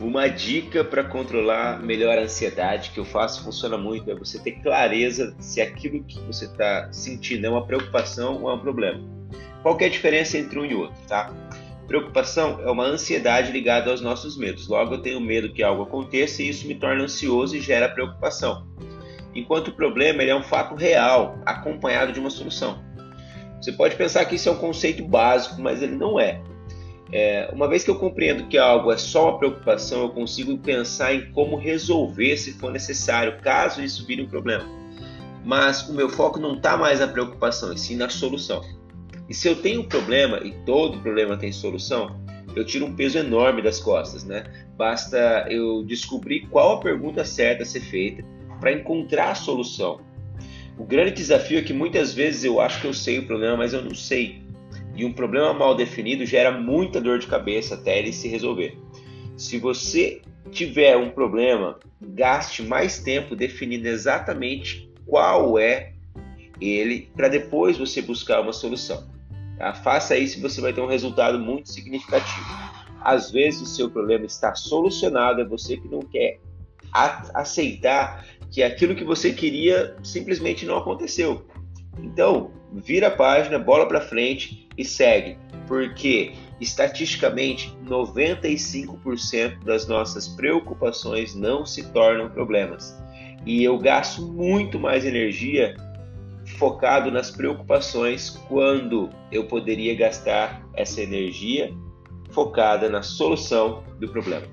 uma dica para controlar melhor a ansiedade que eu faço funciona muito é você ter clareza se aquilo que você está sentindo é uma preocupação ou é um problema. Qual é a diferença entre um e outro, tá? Preocupação é uma ansiedade ligada aos nossos medos. Logo, eu tenho medo que algo aconteça e isso me torna ansioso e gera preocupação. Enquanto o problema é um fato real, acompanhado de uma solução. Você pode pensar que isso é um conceito básico, mas ele não é. É, uma vez que eu compreendo que algo é só uma preocupação, eu consigo pensar em como resolver se for necessário, caso isso vire um problema. Mas o meu foco não está mais na preocupação, e sim na solução. E se eu tenho um problema, e todo problema tem solução, eu tiro um peso enorme das costas, né? Basta eu descobrir qual a pergunta certa a ser feita para encontrar a solução. O grande desafio é que muitas vezes eu acho que eu sei o problema, mas eu não sei. E um problema mal definido gera muita dor de cabeça até ele se resolver. Se você tiver um problema, gaste mais tempo definindo exatamente qual é ele, para depois você buscar uma solução. Tá? Faça isso e você vai ter um resultado muito significativo. Às vezes o seu problema está solucionado, é você que não quer aceitar que aquilo que você queria simplesmente não aconteceu. Então, vira a página, bola para frente e segue, porque estatisticamente 95% das nossas preocupações não se tornam problemas. E eu gasto muito mais energia focado nas preocupações quando eu poderia gastar essa energia focada na solução do problema.